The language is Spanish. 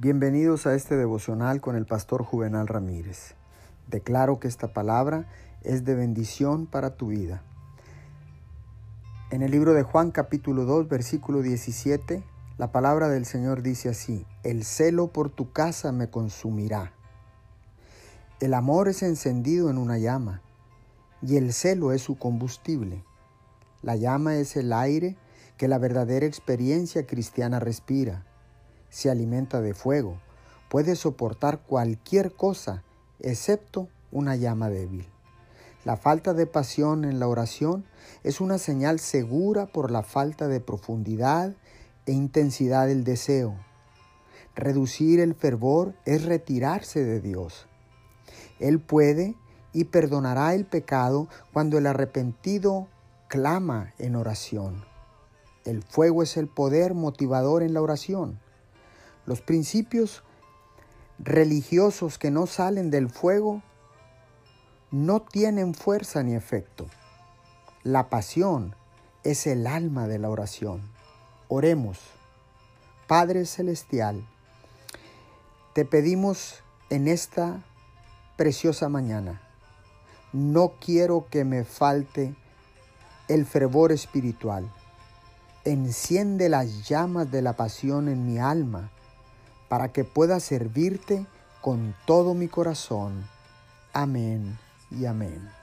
Bienvenidos a este devocional con el pastor Juvenal Ramírez. Declaro que esta palabra es de bendición para tu vida. En el libro de Juan capítulo 2 versículo 17, la palabra del Señor dice así, el celo por tu casa me consumirá. El amor es encendido en una llama y el celo es su combustible. La llama es el aire que la verdadera experiencia cristiana respira se alimenta de fuego, puede soportar cualquier cosa excepto una llama débil. La falta de pasión en la oración es una señal segura por la falta de profundidad e intensidad del deseo. Reducir el fervor es retirarse de Dios. Él puede y perdonará el pecado cuando el arrepentido clama en oración. El fuego es el poder motivador en la oración. Los principios religiosos que no salen del fuego no tienen fuerza ni efecto. La pasión es el alma de la oración. Oremos. Padre Celestial, te pedimos en esta preciosa mañana, no quiero que me falte el fervor espiritual. Enciende las llamas de la pasión en mi alma para que pueda servirte con todo mi corazón. Amén y amén.